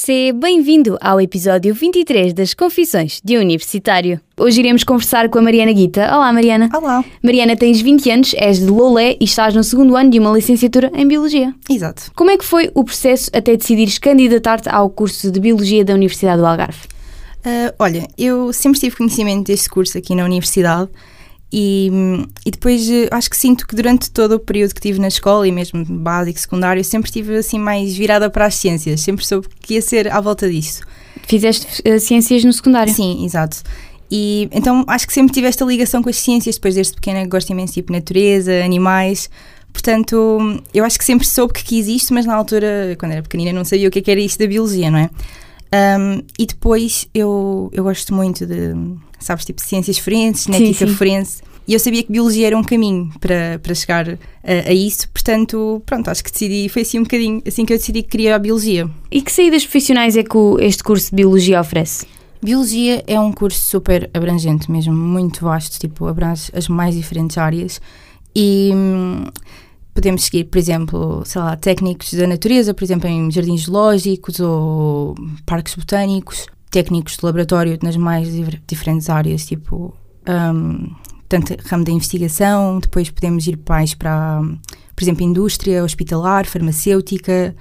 Seja bem-vindo ao episódio 23 das Confissões de um Universitário. Hoje iremos conversar com a Mariana Guita. Olá, Mariana. Olá. Mariana, tens 20 anos, és de Lolé e estás no segundo ano de uma licenciatura em Biologia. Exato. Como é que foi o processo até decidires candidatar-te ao curso de Biologia da Universidade do Algarve? Uh, olha, eu sempre tive conhecimento deste curso aqui na universidade e, e depois uh, acho que sinto que durante todo o período que tive na escola e mesmo básico, secundário, sempre estive assim mais virada para as ciências, sempre soube que ia ser à volta disso. Fizeste uh, ciências no secundário? Sim, exato. E então acho que sempre tive esta ligação com as ciências, depois desde pequena gosto imenso tipo natureza, animais. Portanto, eu acho que sempre soube que quis isto, mas na altura, quando era pequenina, não sabia o que, é que era isto da biologia, não é? Um, e depois eu, eu gosto muito de, sabes, tipo ciências forenses, genética sim. forense. E eu sabia que biologia era um caminho para, para chegar a, a, isso, portanto, pronto, acho que decidi, foi assim um bocadinho, assim que eu decidi que queria a biologia. E que saídas profissionais é que este curso de biologia oferece? Biologia é um curso super abrangente mesmo, muito vasto, tipo, abrange as mais diferentes áreas e hum, podemos seguir, por exemplo, sei lá, técnicos da natureza, por exemplo, em jardins zoológicos ou parques botânicos, técnicos de laboratório nas mais diferentes áreas, tipo, um, tanto ramo da investigação, depois podemos ir mais para, por exemplo, indústria, hospitalar, farmacêutica,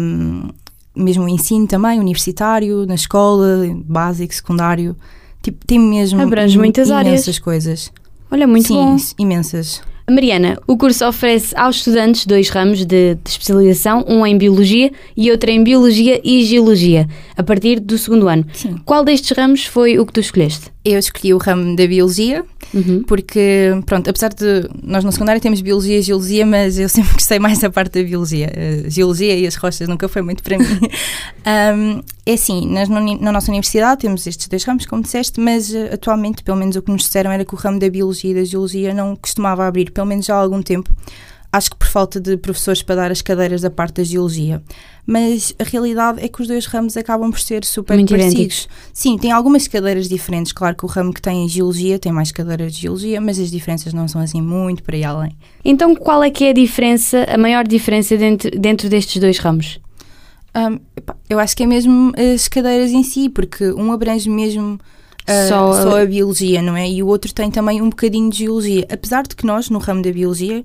um, mesmo o ensino também, universitário, na escola, básico, secundário. Tipo, tem mesmo Abrange muitas imensas áreas. coisas. Olha, muito Sim, bom. imensas. Mariana, o curso oferece aos estudantes dois ramos de, de, especialização, um em Biologia e outro em Biologia e Geologia, a partir do segundo ano. Sim. Qual destes ramos foi o que tu escolheste? Eu escolhi o ramo da Biologia, Uhum. porque, pronto, apesar de nós no secundário temos Biologia e Geologia, mas eu sempre gostei mais da parte da Biologia. A Geologia e as rochas nunca foi muito para mim. um, é assim, nós, na nossa universidade temos estes dois ramos, como disseste, mas uh, atualmente, pelo menos o que nos disseram era que o ramo da Biologia e da Geologia não costumava abrir, pelo menos já há algum tempo. Acho que por falta de professores para dar as cadeiras da parte da Geologia. Mas a realidade é que os dois ramos acabam por ser super Muito parecidos. idênticos. Sim, tem algumas cadeiras diferentes. Claro que o ramo que tem Geologia tem mais cadeiras de Geologia, mas as diferenças não são assim muito para aí além. Então, qual é que é a diferença, a maior diferença dentro, dentro destes dois ramos? Um, eu acho que é mesmo as cadeiras em si, porque um abrange mesmo uh, Só a- só, a... biologia, não é? E o outro tem também um bocadinho de geologia. Apesar de que nós, no ramo da biologia,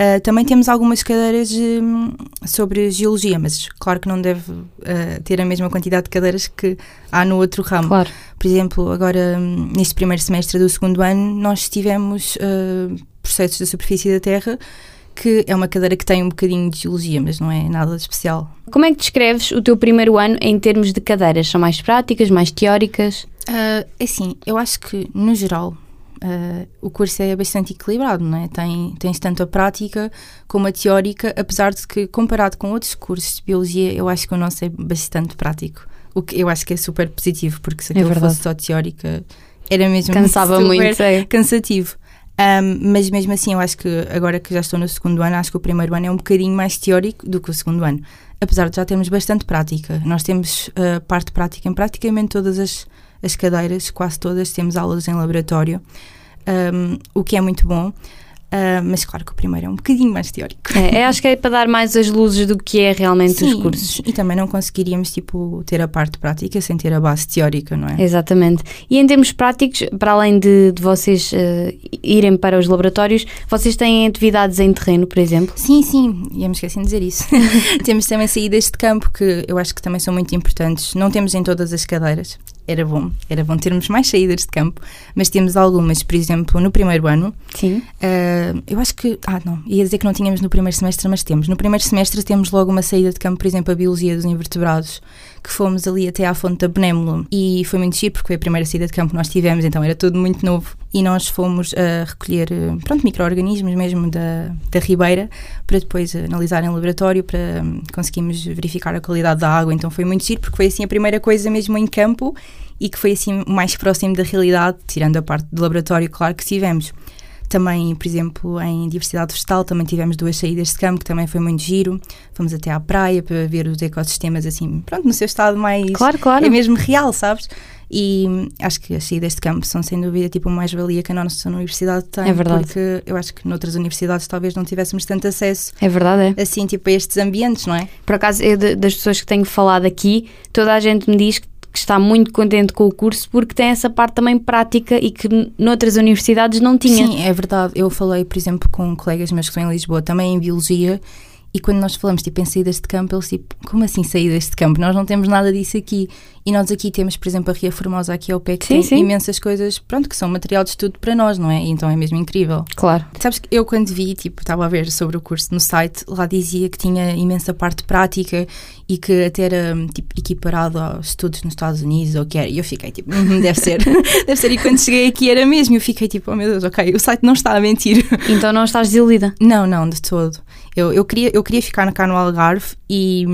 uh, também temos algumas cadeiras hum, sobre geologia, mas claro que não deve uh, ter a mesma quantidade de cadeiras que há no outro ramo. Claro. Por exemplo, agora hum, neste primeiro semestre do segundo ano, nós tivemos uh, processos da superfície da Terra, que é uma cadeira que tem um bocadinho de geologia, mas não é nada de especial. Como é que descreves o teu primeiro ano em termos de cadeiras? São mais práticas, mais teóricas? Uh, assim, eu acho que, no geral, uh, o curso é bastante equilibrado, não é? Tem, tens tanto a prática como a teórica, apesar de que, comparado com outros cursos de biologia, eu acho que o nosso é bastante prático. O que eu acho que é super positivo, porque se É aquilo verdade. fosse só teórica, era mesmo Cansava muito, é. cansativo. Um, mas mesmo assim, eu acho que agora que já estou no segundo ano, acho que o primeiro ano é um bocadinho mais teórico do que o segundo ano. Apesar de já termos bastante prática. Nós temos a parte prática em praticamente todas as, as cadeiras, quase todas, temos aulas em laboratório, um, o que é muito bom. Uh, mas claro que o primeiro é um bocadinho mais teórico. É, eu acho que é para dar mais as luzes do que é realmente os Sim, cursos. E também não conseguiríamos tipo, ter a parte prática sem ter a base teórica, não é? Exatamente. E em termos práticos, para além de, de vocês eh, irem para os laboratórios, vocês têm atividades em terreno, por exemplo? Sim, sim, íamos esquecendo de dizer isso. temos também saídas de campo que eu acho que também são muito importantes. Não temos em todas as cadeiras. Era bom, era bom termos mais saídas de campo, mas temos algumas, por exemplo, no primeiro ano. Sim. Uh, eu acho que. Ah, não, ia dizer que não tínhamos no primeiro semestre, mas temos. No primeiro semestre temos logo uma saída de campo, por exemplo, a Biologia dos Invertebrados, que fomos ali até à fonte da Benémolo e foi muito giro porque foi a primeira saída de campo que nós tivemos, então era tudo muito novo. E nós fomos a recolher, eh, pronto, micro-organismos mesmo da, da Ribeira para depois analisar em laboratório para hum, conseguirmos verificar a qualidade da água. Então foi muito giro porque foi assim a primeira coisa mesmo em campo e que foi assim mais próximo da realidade, tirando a parte do laboratório, claro que tivemos. Também, por exemplo, em diversidade vegetal, também tivemos duas saídas de campo, que também foi muito giro. Fomos até à praia para ver os ecossistemas, assim, pronto, no seu estado mais. Claro, claro. É mesmo real, sabes? E acho que as saídas de campo são sem dúvida tipo mais valia que a nossa universidade tem. É verdade. Porque eu acho que noutras universidades talvez não tivéssemos tanto acesso É verdade, é. assim tipo a estes ambientes, não é? Por acaso, eu, das pessoas que tenho falado aqui, toda a gente me diz que, que está muito contente com o curso porque tem essa parte também prática e que noutras universidades não tinha. Sim, é verdade. Eu falei, por exemplo, com colegas meus que estão em Lisboa, também em Biologia, e quando nós falamos tipo, em saídas de campo, eles tipo, como assim saídas de campo? Nós não temos nada disso aqui. E nós aqui temos, por exemplo, a Ria Formosa aqui ao pé, que Sim, tem sim. imensas coisas, pronto, que são material de estudo para nós, não é? E então é mesmo incrível. Claro. Sabes que eu quando vi, tipo, estava a ver sobre o curso no site, lá dizia que tinha imensa parte prática e que até era tipo, equiparado aos estudos nos Estados Unidos ou que era. E eu fiquei tipo, "Uhum, deve ser, deve ser. E quando cheguei aqui era mesmo. Eu fiquei tipo, oh meu Deus, ok, o site não está a mentir. Então não estás desiludida. Não, não, de todo. Eu, eu, queria, eu queria ficar cá no Algarve e,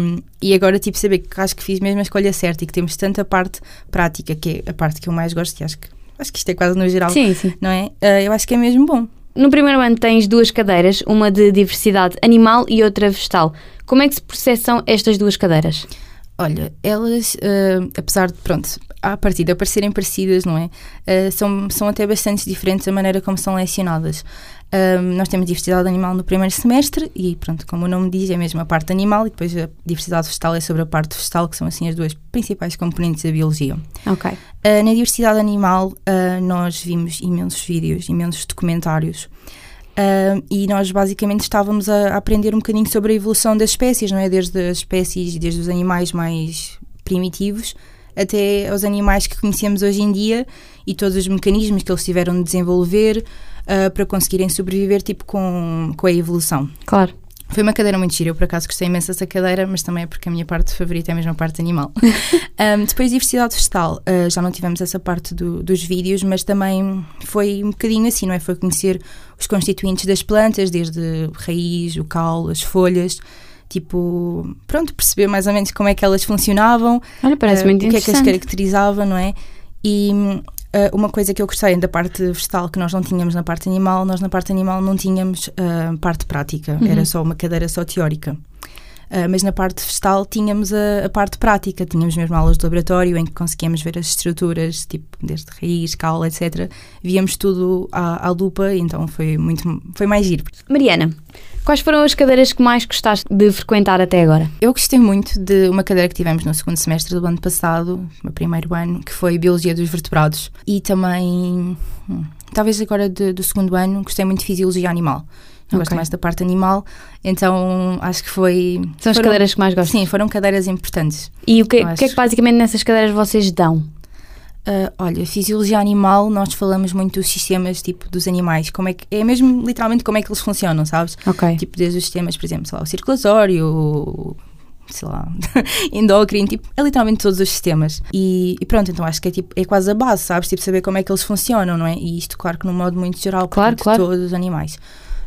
e agora tipo saber que acho que fiz mesmo a escolha certa e que temos tanta parte prática, que é a parte que eu mais gosto e acho que, acho que isto é quase no geral, Sim, sim. não é? Ah, eu acho que é mesmo bom. No primeiro ano tens duas cadeiras, uma de diversidade animal e outra vegetal. Como é que se processam estas duas cadeiras? Olha, elas, ah, apesar de, pronto, à partida parecerem parecidas, não é? Ah, são, são até bastante diferentes a maneira como são lecionadas. Nós temos diversidade animal no primeiro semestre e, pronto, como o nome diz, é mesmo a parte animal e depois a diversidade vegetal é sobre a parte vegetal, que são assim as duas principais componentes da biologia. Ok. Ah, na diversidade animal, nós vimos imensos vídeos, imensos documentários. Ah, e nós basicamente estávamos a, aprender um bocadinho sobre a evolução das espécies, não é? Desde as espécies, desde os animais mais primitivos até aos animais que conhecemos hoje em dia e todos os mecanismos que eles tiveram de desenvolver ah, para conseguirem sobreviver tipo com, com a evolução. Claro. Foi uma cadeira muito gira, eu por acaso gostei imenso dessa cadeira, mas também é porque a minha parte favorita é mesmo a parte animal. Um, depois, diversidade vegetal, uh, já não tivemos essa parte do- dos vídeos, mas também foi um bocadinho assim, não é? Foi conhecer os constituintes das plantas, desde raiz, o caule, as folhas, tipo, pronto, perceber mais ou menos como é que elas funcionavam, Olha, parece uh, muito o que é que as caracterizava, não é? E uh, uma coisa que eu gostei da parte vegetal que nós não tínhamos na parte animal, nós na parte animal não tínhamos uh, parte prática, Uhum. era só uma cadeira só teórica. Uh, mas na parte vegetal tínhamos a, a parte prática, tínhamos mesmo aulas de laboratório em que conseguíamos ver as estruturas, tipo desde raiz, caule, etc. Víamos tudo à, à lupa, então foi muito, foi mais giro. Mariana, quais foram as cadeiras que mais gostaste de frequentar até agora? Eu gostei muito de uma cadeira que tivemos no segundo semestre do ano passado, no primeiro ano, que foi Biologia dos Vertebrados. E também, hum, talvez agora de- do segundo ano, gostei muito de Fisiologia Animal. Eu gosto mais da parte animal, então acho que foi. São as foram- cadeiras que mais gostas? Sim, foram cadeiras importantes. E o que, o que é que basicamente nessas cadeiras vocês dão? Ah, olha, fisiologia animal, nós falamos muito dos sistemas tipo dos animais, como é que é mesmo literalmente como é que eles funcionam, sabes? Ok. Tipo, desde os sistemas, por exemplo, sei lá, o circulatório, o- sei lá, endócrino, tipo, é literalmente todos os sistemas. E, e pronto, então acho que é, tipo, é quase a base, sabes? Tipo, saber como é que eles funcionam, não é? E isto, claro, que num modo muito geral, Claro, claro. todos os animais.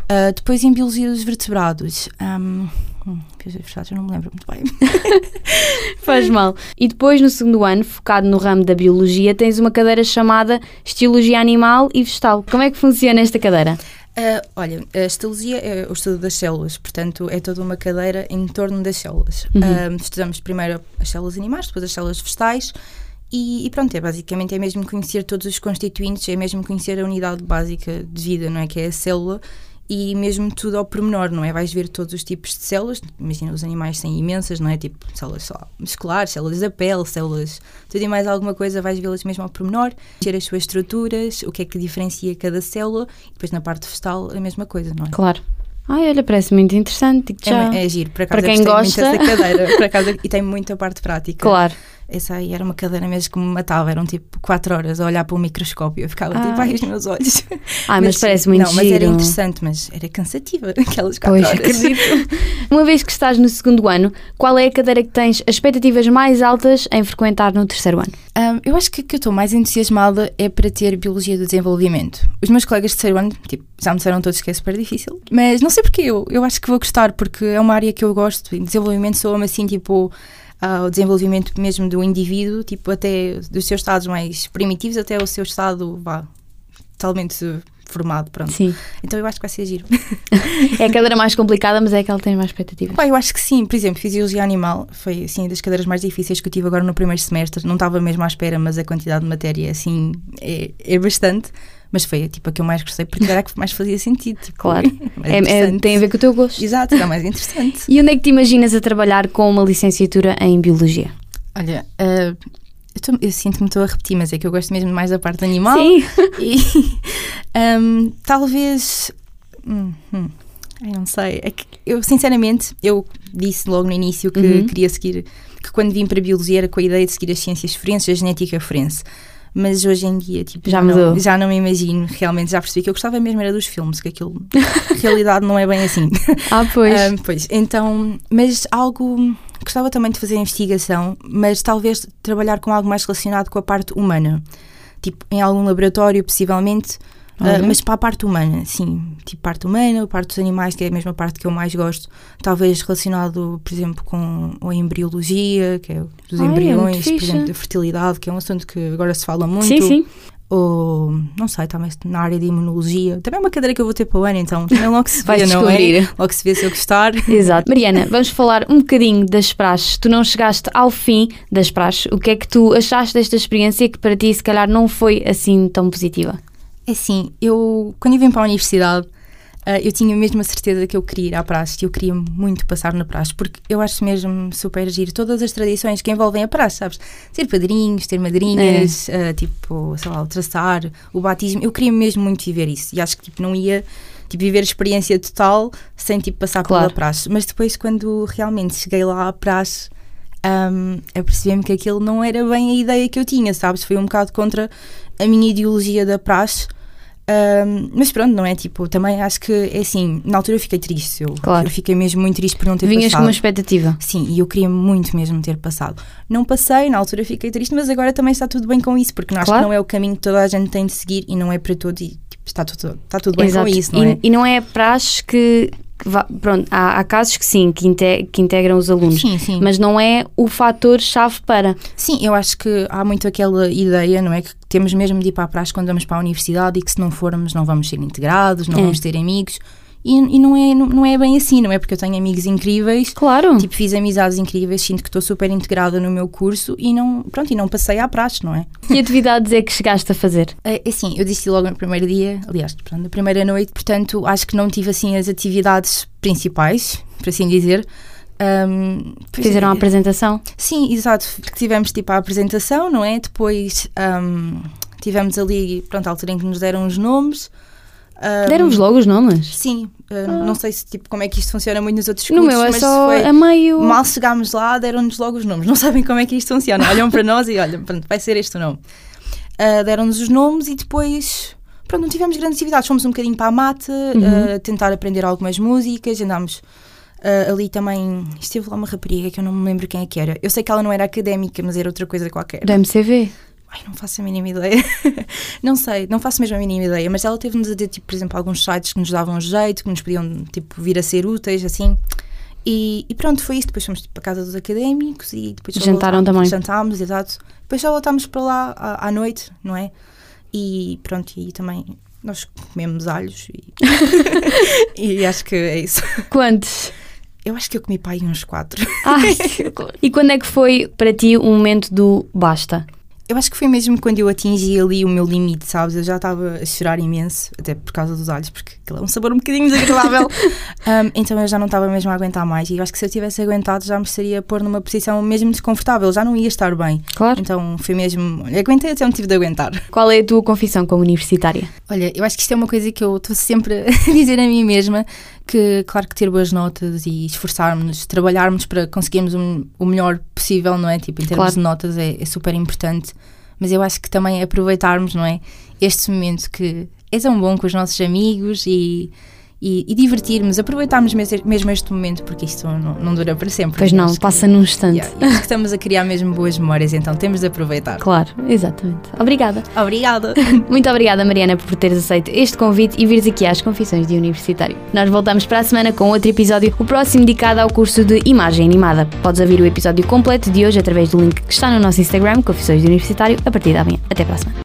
Ah, depois, em biologia dos vertebrados, hum, vertebrados, eu não me lembro muito bem. Faz mal. E depois, no segundo ano, focado no ramo da biologia, tens uma cadeira chamada Estiologia Animal e Vegetal. Como é que funciona esta cadeira? Ah, olha, a histologia é o estudo das células, portanto é toda uma cadeira em torno das células. Uhum. Ah, estudamos primeiro as células animais, depois as células vegetais e, e pronto, é basicamente é mesmo conhecer todos os constituintes, é mesmo conhecer a unidade básica de vida, não é? Que é a célula e mesmo tudo ao pormenor, não é? Vais ver todos os tipos de células, imagina os animais têm imensas, não é? Tipo células lá, musculares, células da pele, células, tudo e mais alguma coisa, vais vê-las mesmo ao pormenor, ter as suas estruturas, o que é que diferencia cada célula, e depois na parte vegetal a mesma coisa, não é? Claro. Ai, olha, parece muito interessante. É, é giro, Para eu quem gosta. muito dessa cadeira, por acaso, e tem muita parte prática. Claro. Essa aí era uma cadeira mesmo que me matava, eram tipo 4 horas a olhar para o microscópio, eu ficava tipo, Ai. ai, os meus olhos. Ah, mas, parece muito Não, mas giro. era interessante, mas era cansativa aquelas 4 Pois, horas. acredito. Uma vez que estás no segundo ano, qual é a cadeira que tens as expectativas mais altas em frequentar no terceiro ano? Ahm, eu acho que o que eu estou mais entusiasmada é para ter Biologia do Desenvolvimento. Os meus colegas de terceiro ano, tipo, já me disseram todos que é super difícil, mas não sei porquê, eu, eu acho que vou gostar, porque é uma área que eu gosto, e desenvolvimento soa-me assim, tipo, ao desenvolvimento mesmo do indivíduo, tipo, até dos seus estados mais primitivos até o seu estado, vá, totalmente formado, pronto. Sim. Então eu acho que vai ser giro. É a cadeira mais complicada, mas é aquela que tem mais expectativas. Pá, eu acho que sim. Por exemplo, Fisiologia Animal foi assim das cadeiras mais difíceis que eu tive agora no primeiro semestre. Não estava mesmo à espera, mas a quantidade de matéria assim é, é bastante. Mas foi tipo a que eu mais gostei porque era a que mais fazia sentido. Tipo, Claro. É- é- tem a ver com o teu gosto. Exato, era mais interessante. E onde é que te imaginas a trabalhar com uma licenciatura em Biologia? Olha, ah, eu, tô- eu sinto que me estou a repetir, mas é que eu gosto mesmo mais da parte animal. Sim. E hum, talvez. Hum, hum, ai, não sei. É que eu, sinceramente, eu disse logo no início que Uhum. queria seguir. Que quando vim para a biologia era com a ideia de seguir as ciências forenses, a genética forense. Mas hoje em dia, tipo, Já não, mudou. já não me imagino, realmente já percebi que eu gostava mesmo era dos filmes, que aquilo, realidade, não é bem assim. Ah, pois. Ahm, pois, então, mas algo. Gostava também de fazer investigação, mas talvez trabalhar com algo mais relacionado com a parte humana. Tipo, em algum laboratório, possivelmente, Olha. mas para a parte humana, sim. Tipo, parte humana, a parte dos animais, que é a mesma parte que eu mais gosto. Talvez relacionado, por exemplo, com a embriologia, que é dos Ai, é embriões, por fixe. exemplo, da fertilidade, que é um assunto que agora se fala muito sim, sim. ou não sei, também na área de imunologia. Também é uma cadeira que eu vou ter para o ano, então também logo se vê, não é? Logo se vê se eu gostar. Exato. Mariana, vamos falar um bocadinho das praxes. Tu não chegaste ao fim das praxes. O que é que tu achaste desta experiência que para ti, se calhar, não foi assim tão positiva? É assim, eu quando eu vim para a universidade ah, eu tinha mesmo a certeza que eu queria ir à praxe e eu queria muito passar na praxe porque eu acho mesmo super giro todas as tradições que envolvem a praxe, sabes? Ter padrinhos, ter madrinhas, ah, tipo, sei lá, o traçar, o batismo, eu queria mesmo muito viver isso e acho que tipo, não ia tipo, viver a experiência total sem tipo, passar Claro. pela praxe. Mas depois, quando realmente cheguei lá à praxe, um, eu percebi-me que aquilo não era bem a ideia que eu tinha, sabes? Foi um bocado contra a minha ideologia da praxe. Um, mas pronto, não é? Tipo, também acho que é assim, na altura eu fiquei triste. Eu, Claro. eu fiquei mesmo muito triste por não ter Vinhas com passado. uma expectativa. Sim, e eu queria muito mesmo ter passado. Não passei, na altura fiquei triste, mas agora também está tudo bem com isso, porque acho Claro. que não é o caminho que toda a gente tem de seguir e não é para todos e tipo, está, tudo, está tudo bem Exato. com isso, não e, é? e não é praxes que. Pronto, há, há casos que sim, que, inte- que integram os alunos. Sim, sim. Mas não é o fator-chave para. Sim, eu acho que há muito aquela ideia, não é? Que temos mesmo de ir para a praxe quando vamos para a universidade e que se não formos não vamos ser integrados, não É. vamos ter amigos. E, e não, é, não, não é bem assim, não é? Porque eu tenho amigos incríveis, Claro. tipo, fiz amizades incríveis, sinto que estou super integrada no meu curso e não, pronto, e não passei à praxe, não é? Que atividades é que chegaste a fazer? É é assim, eu disse logo no primeiro dia, aliás, pronto, na primeira noite, portanto, acho que não tive assim as atividades principais, por assim dizer. Pois Fizeram a é, apresentação? Sim, exato. Tivemos tipo a apresentação, não é? Depois ahm, tivemos ali, pronto, a altura em que nos deram os nomes. Ahm, Deram-vos logo os nomes? Sim, ah, não sei se tipo como é que isto funciona muito nos outros No cursos, meu é mas só foi- a meio. Mal chegámos lá, deram-nos logo os nomes. Não sabem como é que isto funciona. Olham para nós e olham, pronto, vai ser este o nome. Ah, deram-nos os nomes e depois, pronto, não tivemos grandes atividades. Fomos um bocadinho para a mata, Uhum. ah, tentar aprender algumas músicas, andámos ah, ali também. Esteve lá uma rapariga que eu não me lembro quem é que era. Eu sei que ela não era académica, mas era outra coisa qualquer. Do MCV? Ai, não faço a mínima ideia. não sei, não faço mesmo a mínima ideia. Mas ela teve-nos a dizer, tipo, por exemplo, alguns sites que nos davam jeito, que nos podiam, tipo, vir a ser úteis, assim. E, e pronto, foi isso. Depois fomos, tipo, para a casa dos académicos e depois Jantaram voltámos- também. Jantámos, exato. Depois só voltámos para lá à, à noite, não é? E pronto, e também nós comemos alhos e, e acho que é isso. Quantos? Eu acho que eu comi pai uns quatro. Ai, e quando é que foi para ti o momento do basta? Eu acho que foi mesmo quando eu atingi ali o meu limite, sabes? Eu já estava a chorar imenso, até por causa dos alhos, porque aquilo é um sabor um bocadinho desagradável. Um, então eu já não estava mesmo a aguentar mais. E eu acho que se eu tivesse aguentado já me estaria a pôr numa posição mesmo desconfortável, já não ia estar bem. Claro. Então foi mesmo. Aguentei até onde tive de aguentar. Qual é a tua confissão como universitária? Olha, eu acho que isto é uma coisa que eu estou sempre a dizer a mim mesma: que, claro, que ter boas notas e esforçarmos, trabalharmos para conseguirmos o, o melhor possível, não é? Tipo, em termos Claro. de notas é, é super importante. Mas eu acho que também aproveitarmos, não é? Este momento que é tão bom com os nossos amigos e. E, e divertirmos, aproveitarmos mesmo este momento, porque isto não, não dura para sempre. Pois não, acho que- passa num instante. Yeah, estamos a criar mesmo boas memórias, então temos de aproveitar. Claro, exatamente. Obrigada. Obrigada! Muito obrigada, Mariana, por teres aceito este convite e vires aqui às Confissões de Universitário. Nós voltamos para a semana com outro episódio, o próximo dedicado ao curso de Imagem Animada. Podes ouvir o episódio completo de hoje através do link que está no nosso Instagram, Confissões de Universitário, a partir da manhã. Até para a semana.